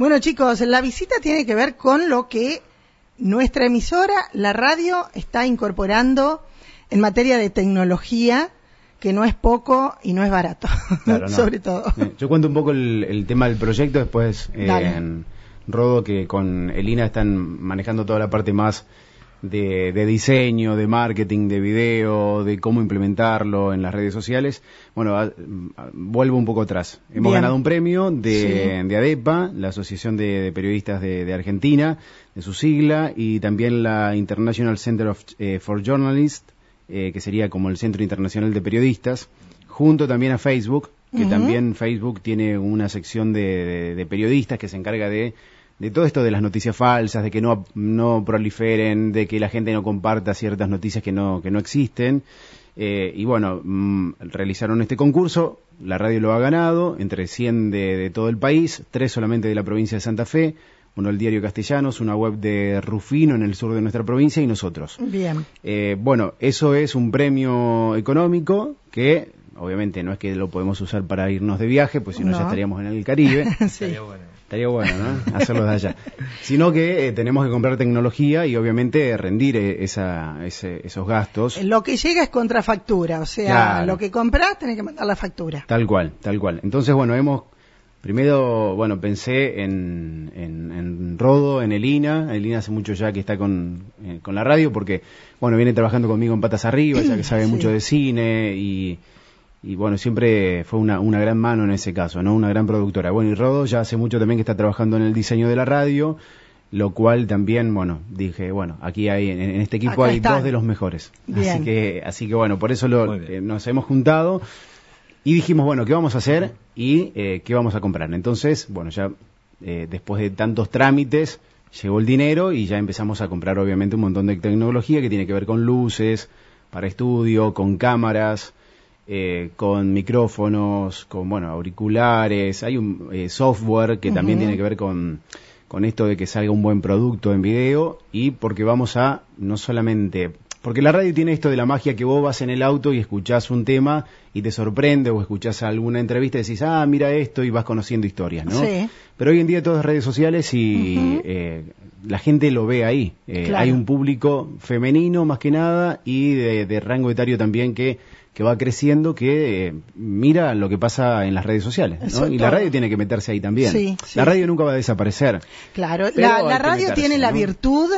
Bueno, chicos, la visita tiene que ver con lo que nuestra emisora, la radio, está incorporando en materia de tecnología, que no es poco y no es barato, sobre todo. Yo cuento un poco el, tema del proyecto, después eh, en Rodo, que con Elina están manejando toda la parte más de, diseño, de marketing, de video, de cómo implementarlo en las redes sociales. Bueno, vuelvo un poco atrás. Hemos ganado un premio de, ADEPA, la Asociación de, Periodistas de, Argentina, de su sigla, y también la International Center eh, for Journalists, eh, que sería como el Centro Internacional de Periodistas, junto también a Facebook, que también Facebook tiene una sección de periodistas que se encarga de de todo esto de las noticias falsas, de que no, no proliferen, de que la gente no comparta ciertas noticias que no, que no existen. Eh, y bueno, mm, realizaron este concurso, la radio lo ha ganado, entre 100 de, todo el país, tres solamente de la provincia de Santa Fe, uno el diario Castellanos, una web de Rufino en el sur de nuestra provincia y nosotros. Bien. Eh, bueno, eso es un premio económico que obviamente no es que lo podemos usar para irnos de viaje, pues si no, ya estaríamos en el Caribe. sí. Estaría bueno, ¿no? Hacerlo de allá. Sino que eh, tenemos que comprar tecnología y obviamente rendir eh, esa, esos gastos. Lo que llega es contrafactura, o sea, lo que compras tenés que mandar la factura. Tal cual, tal cual. Entonces, bueno, hemos Primero, bueno, pensé en, en, Rodo, en Elina. Elina hace mucho ya que está con, eh, con la radio porque, bueno, viene trabajando conmigo en Patas Arriba, ya que sabe mucho de cine y, y bueno, siempre fue una, una gran mano en ese caso, ¿no? Una gran productora. Bueno, y Rodo ya hace mucho también que está trabajando en el diseño de la radio, lo cual también, bueno, dije, bueno, aquí hay, en, este equipo hay dos de los mejores. Así que, así que bueno, por eso lo, eh, nos hemos juntado y dijimos, bueno, ¿qué vamos a hacer y eh, qué vamos a comprar? Entonces, bueno, ya eh, después de tantos trámites, llegó el dinero y ya empezamos a comprar obviamente un montón de tecnología que tiene que ver con luces, para estudio, con cámaras, eh, con micrófonos, con bueno, auriculares, hay un eh, software que también tiene que ver con, con esto de que salga un buen producto en video y porque vamos a no solamente porque la radio tiene esto de la magia que vos vas en el auto y escuchás un tema y te sorprende o escuchás alguna entrevista y decís, ah, mira esto y vas conociendo historias, ¿no? Sí. Pero hoy en día todas redes sociales y eh, la gente lo ve ahí. Hay un público femenino más que nada y de rango etario también que que va creciendo que eh, mira lo que pasa en las redes sociales. Y la radio tiene que meterse ahí también. La radio nunca va a desaparecer. Claro, la, radio tiene la virtud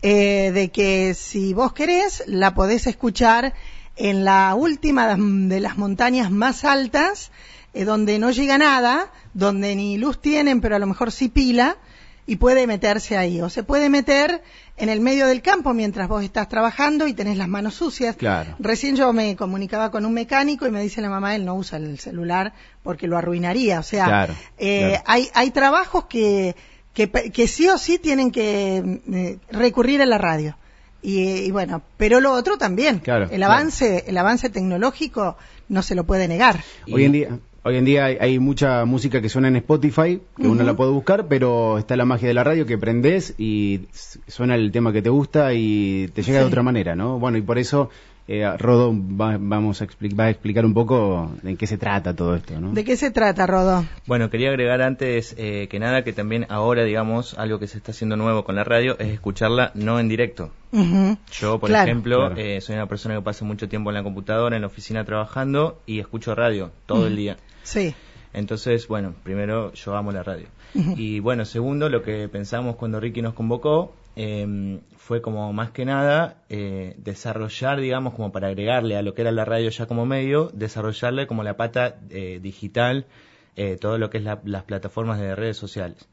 eh, de que si vos querés, la podés escuchar en la última de las montañas más altas, eh, donde no llega nada, donde ni luz tienen, pero a lo mejor sí pila, y puede meterse ahí. O se puede meter en el medio del campo mientras vos estás trabajando y tenés las manos sucias. Claro. Recién yo me comunicaba con un mecánico y me dice la mamá, él no usa el celular porque lo arruinaría. O sea, eh, Hay, hay trabajos que, que, que, sí o sí tienen que eh, recurrir a la radio. Y, bueno, pero lo otro también. Claro, el avance, el avance tecnológico no se lo puede negar. Hoy en día, Hoy en día hay, mucha música que suena en Spotify, que uno la puede buscar, pero está la magia de la radio que prendes y suena el tema que te gusta y te llega de otra manera, ¿no? Bueno, y por eso eh, Rodo va, vamos a va a explicar un poco de qué se trata todo esto, ¿no? ¿De qué se trata, Rodo? Bueno, quería agregar antes eh, que nada que también ahora, digamos, algo que se está haciendo nuevo con la radio es escucharla no en directo. Yo, por ejemplo, eh, soy una persona que pasa mucho tiempo en la computadora, en la oficina trabajando y escucho radio todo el día. Sí. Entonces, bueno, primero yo amo la radio. Y bueno, segundo, lo que pensamos cuando Ricky nos convocó em, fue como más que nada eh, desarrollar, digamos, como para agregarle a lo que era la radio ya como medio, desarrollarle como la pata eh, digital, eh, todo lo que es las plataformas de redes sociales.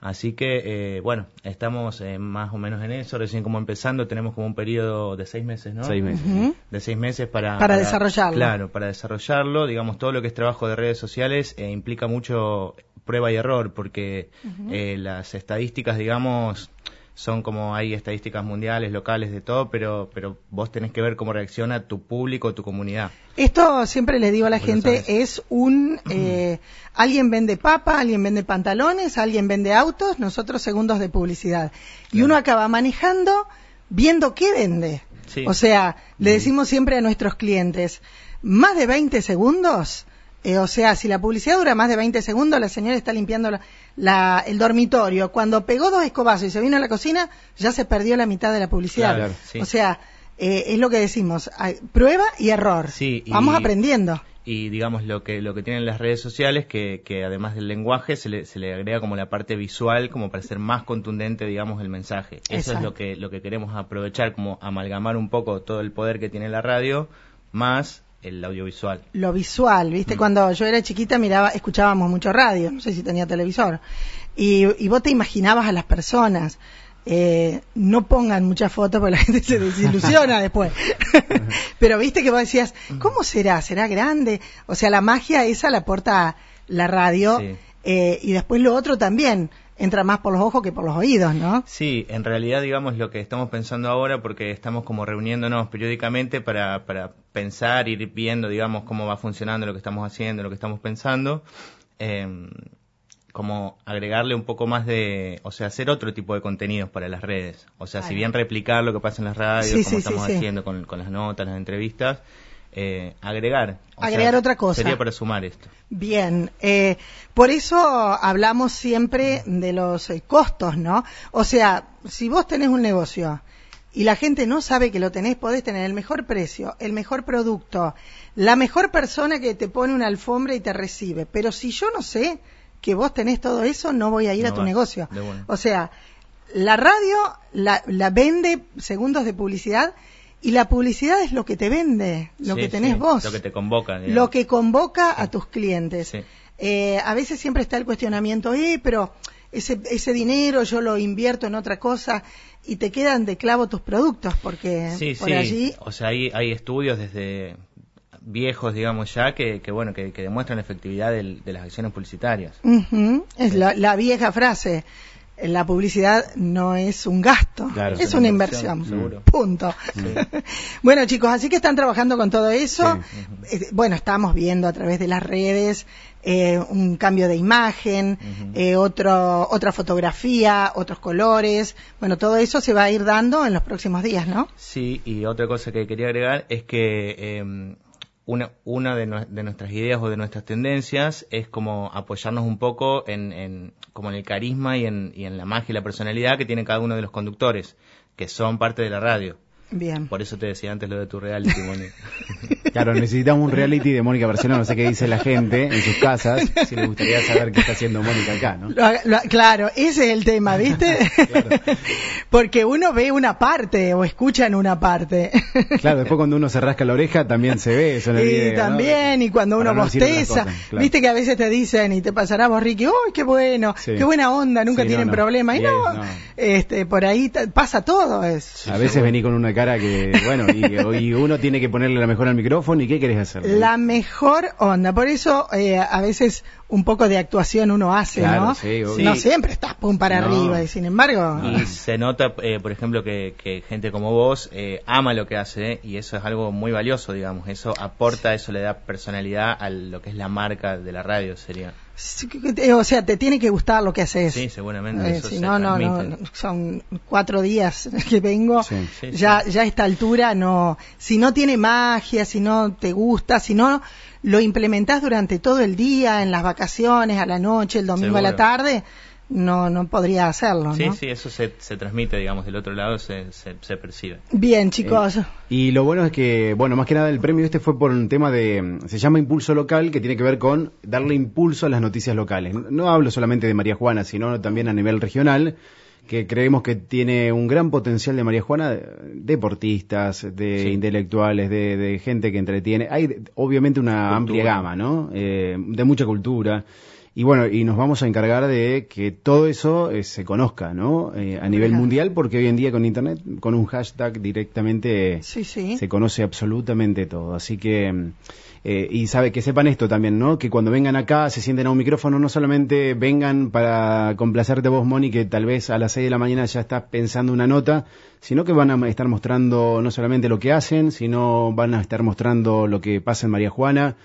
Así que, eh, bueno, estamos eh, más o menos en eso, recién como empezando, tenemos como un periodo de seis meses, ¿no? Seis meses. De seis meses para, para... desarrollarlo. Claro, para desarrollarlo. Digamos, todo lo que es trabajo de redes sociales eh, implica mucho prueba y error, porque las estadísticas, digamos, son como hay estadísticas mundiales, locales, de todo, pero, pero vos tenés que ver cómo reacciona tu público, tu comunidad. Esto siempre le digo a la gente, es un, eh, alguien vende papa, alguien vende pantalones, alguien vende autos, nosotros segundos de publicidad. Y uno acaba manejando viendo qué vende. O sea, le decimos siempre a nuestros clientes, más de 20 segundos, eh, o sea, si la publicidad dura más de 20 segundos, la señora está limpiando la, el dormitorio. Cuando pegó dos escobazos y se vino a la cocina, ya se perdió la mitad de la publicidad. O sea, eh, es lo que decimos, prueba y error. Sí, Vamos aprendiendo y digamos lo que lo que tienen las redes sociales que, que además del lenguaje se le, se le agrega como la parte visual como para ser más contundente digamos el mensaje eso es lo que lo que queremos aprovechar como amalgamar un poco todo el poder que tiene la radio más el audiovisual. Lo visual, ¿viste? Mm. Cuando yo era chiquita miraba, escuchábamos mucho radio, no sé si tenía televisor, y, y vos te imaginabas a las personas. Eh, no pongan muchas fotos porque la gente se desilusiona después. Pero viste que vos decías, ¿cómo será? ¿Será grande? O sea, la magia esa la aporta la radio eh, y después lo otro también entra más por los ojos que por los oídos, ¿no? Sí, en realidad, digamos, lo que estamos pensando ahora, porque estamos como reuniéndonos periódicamente para, para pensar, ir viendo, digamos, cómo va funcionando lo que estamos haciendo, lo que estamos pensando, eh, como agregarle un poco más de, o sea, hacer otro tipo de contenidos para las redes. O sea, si bien replicar lo que pasa en las radios, como estamos haciendo con, con las notas, las entrevistas, eh, agregar. agregar otra cosa. Sería para sumar esto. Bien, eh, por eso hablamos siempre de los eh, costos, ¿no? O sea, si vos tenés un negocio y la gente no sabe que lo tenés, podés tener el mejor precio, el mejor producto, la mejor persona que te pone una alfombra y te recibe. Pero si yo no sé que vos tenés todo eso, no voy a ir a tu negocio. O sea, la radio la, la vende segundos de publicidad y la publicidad es lo que te vende, lo que tenés vos. Lo que te convoca. Lo que convoca a tus clientes. Eh, a veces siempre está el cuestionamiento, eh, pero ese, ese dinero yo lo invierto en otra cosa y te quedan de clavo tus productos porque por allí... O sea, hay, hay estudios desde viejos, digamos ya, que, que bueno, que, demuestran la efectividad de las acciones publicitarias. Es la, vieja frase, la publicidad no es un gasto, es, una inversión. Punto. bueno, chicos, así que están trabajando con todo eso. Eh, bueno, estamos viendo a través de las redes eh, un cambio de imagen, eh, otro, otra fotografía, otros colores. Bueno, todo eso se va a ir dando en los próximos días, ¿no? Sí, y otra cosa que quería agregar es que em, una, una de, nuestras ideas o de nuestras tendencias es como apoyarnos un poco en, en como en el carisma y en, y en la magia y la personalidad que tiene cada uno de los conductores, que son parte de la radio. Bien. Por eso te decía antes lo de tu reality, Mónica. claro, necesitamos un reality de Mónica Barcelona. No sé qué dice la gente en sus casas. Si les gustaría saber qué está haciendo Mónica acá, ¿no? claro, ese es el tema, ¿viste? Porque uno ve una parte o escucha en una parte. claro, después cuando uno se rasca la oreja también se ve eso en el y también, y cuando uno bosteza. Viste que a veces te dicen y te pasará vos, Ricky, ¡uy, qué bueno! ¡Qué buena onda! Nunca tienen problema. Y no, este, por ahí pasa todo. Es, a veces vení con una que, bueno, y, uno tiene que ponerle la mejor al micrófono y ¿qué querés hacer? La mejor onda, por eso eh, a veces un poco de actuación uno hace, ¿no? no siempre estás pum para arriba y sin embargo... Y se nota, eh, por ejemplo, que, gente como vos eh, ama lo que hace y eso es algo muy valioso, digamos, eso aporta, eso le da personalidad a lo que es la marca de la radio, sería. O sea, te tiene que gustar lo que haces. Sí, seguramente. Eh, si no, no, no, son cuatro días que vengo. ya, ya a esta altura no. Si no tiene magia, si no te gusta, si no lo implementás durante todo el día, en las vacaciones, a la noche, el domingo a la tarde, no, no podría hacerlo. Sí, sí, eso se, se, transmite, digamos, del otro lado se, se, percibe. Bien, chicos. Eh, y lo bueno es que, bueno, más que nada el premio este fue por un tema de, se llama Impulso Local, que tiene que ver con darle impulso a las noticias locales. No hablo solamente de María Juana, sino también a nivel regional que creemos que tiene un gran potencial de María Juana, de deportistas, de intelectuales, de, gente que entretiene. Hay obviamente una amplia gama, ¿no? Eh, de mucha cultura. Y bueno, y nos vamos a encargar de que todo eso eh, se conozca, ¿no? Eh, a nivel mundial, porque hoy en día con Internet, con un hashtag directamente se conoce absolutamente todo. Así que, eh, y sabe que sepan esto también, ¿no? Que cuando vengan acá, se sienten a un micrófono, no solamente vengan para complacerte vos, Moni, que tal vez a las 6 de la mañana ya estás pensando una nota, sino que van a estar mostrando no solamente lo que hacen, sino van a estar mostrando lo que pasa en María Juana,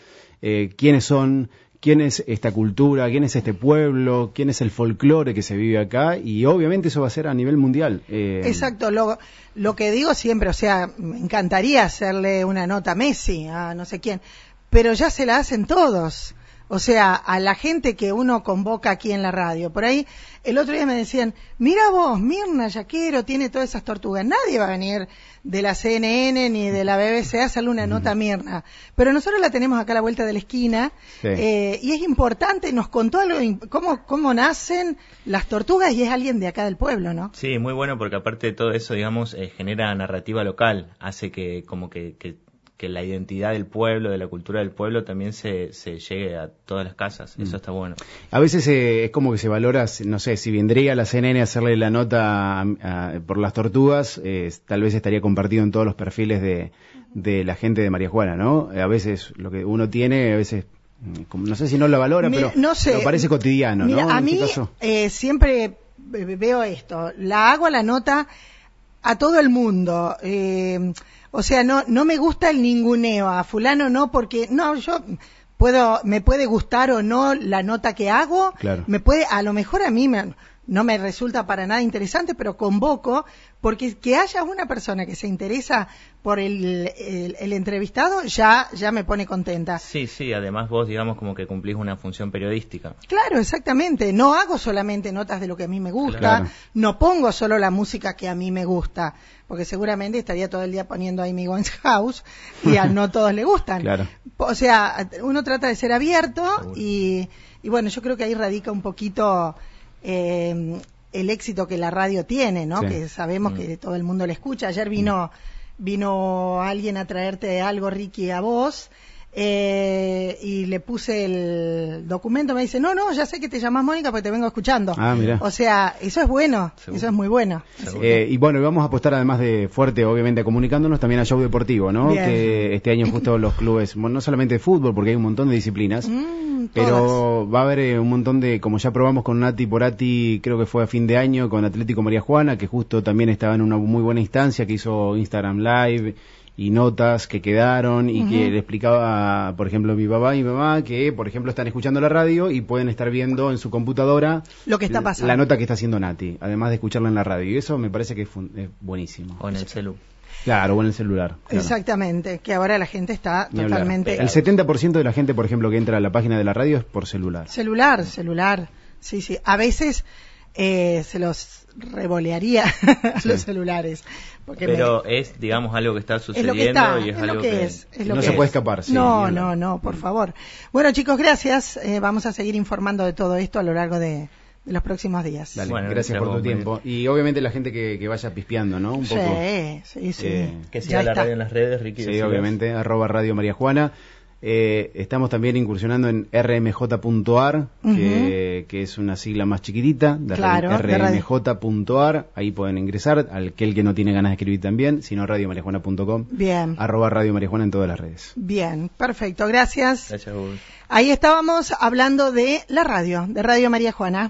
quiénes son, quién es esta cultura, quién es este pueblo, quién es el folclore que se vive acá y obviamente eso va a ser a nivel mundial. Eh, Exacto, lo, lo que digo siempre, o sea, me encantaría hacerle una nota a Messi, a no sé quién, pero ya se la hacen todos. O sea, a la gente que uno convoca aquí en la radio. Por ahí, el otro día me decían, mira vos, Mirna Yaquero tiene todas esas tortugas. Nadie va a venir de la CNN ni de la BBC a hacerle una nota a Mirna. Pero nosotros la tenemos acá a la vuelta de la esquina. Eh, y es importante, nos contó algo, cómo, cómo nacen las tortugas y es alguien de acá del pueblo, ¿no? Sí, muy bueno porque aparte de todo eso, digamos, eh, genera narrativa local. Hace que como que, que que la identidad del pueblo, de la cultura del pueblo también se, se llegue a todas las casas. Eso mm. está bueno. A veces eh, es como que se valora, no sé, si vendría a la CNN a hacerle la nota por las tortugas, eh, tal vez estaría compartido en todos los perfiles de, de la gente de María Juana, ¿no? A veces lo que uno tiene, a veces mm, no sé si no lo valora, pero, no sé, parece cotidiano, ¿no? A mí eh, siempre veo esto, la hago la nota a todo el mundo. Eh, o sea, no, no me gusta el ninguneo a fulano no porque, no, yo puedo, me puede gustar o no la nota que hago, claro. me puede, a lo mejor a mí me, no me resulta para nada interesante, pero convoco, porque que haya una persona que se interesa por el, el, entrevistado ya, ya me pone contenta. Sí, sí, además vos digamos como que cumplís una función periodística. Claro, exactamente. No hago solamente notas de lo que a mí me gusta, no pongo solo la música que a mí me gusta, porque seguramente estaría todo el día poniendo ahí mi House y a no todos le gustan. Claro. O sea, uno trata de ser abierto y, y bueno, yo creo que ahí radica un poquito eh, el éxito que la radio tiene, ¿no? Que sabemos mm. que todo el mundo le escucha. Ayer vino, vino alguien a traerte algo, Ricky, a vos. Eh, y le puse el documento, me dice, no, no, ya sé que te llamas Mónica porque te vengo escuchando. Ah, mira. O sea, eso es bueno, eso es muy bueno. Eh, y bueno, vamos a apostar además de fuerte, obviamente, comunicándonos también a show deportivo, ¿no? Que este año justo los clubes, no solamente de fútbol, porque hay un montón de disciplinas, mm, pero va a haber eh, un montón de, como ya probamos con Nati Porati, creo que fue a fin de año, con Atlético María Juana, que justo también estaba en una muy buena instancia, que hizo Instagram Live y notas que quedaron y que le explicaba, por ejemplo, mi papá y mi mamá que, por ejemplo, están escuchando la radio y pueden estar viendo en su computadora lo que está pasando. La nota que está haciendo Nati, además de escucharla en la radio. Y eso me parece que es, buenísimo. O en el celular. Claro, o en el celular. Exactamente, que ahora la gente está totalmente... El 70% de la gente, por ejemplo, que entra a la página de la radio es por celular. Celular, celular. Sí, sí. A veces eh, se los revolearía los celulares. Pero es, digamos, algo que está sucediendo y es, algo que, no se puede escapar. no, no, no, por favor. Bueno, chicos, gracias. Eh, vamos a seguir informando de todo esto a lo largo de, los próximos días. gracias por tu tiempo. Y obviamente la gente que, vaya pispeando, ¿no? Un sí, sí, sí. Eh, que siga la radio en las redes, Ricky. Sí, obviamente, arroba Radio María Juana. Eh, estamos también incursionando en rmj.ar, que, es una sigla más chiquitita, de rmj.ar. Ahí pueden ingresar, al que el que no tiene ganas de escribir también, sino radiomarijuana.com. Bien. Arroba Radio Marijuana en todas las redes. Bien, perfecto, gracias. Gracias, Ahí estábamos hablando de la radio, de Radio María Juana.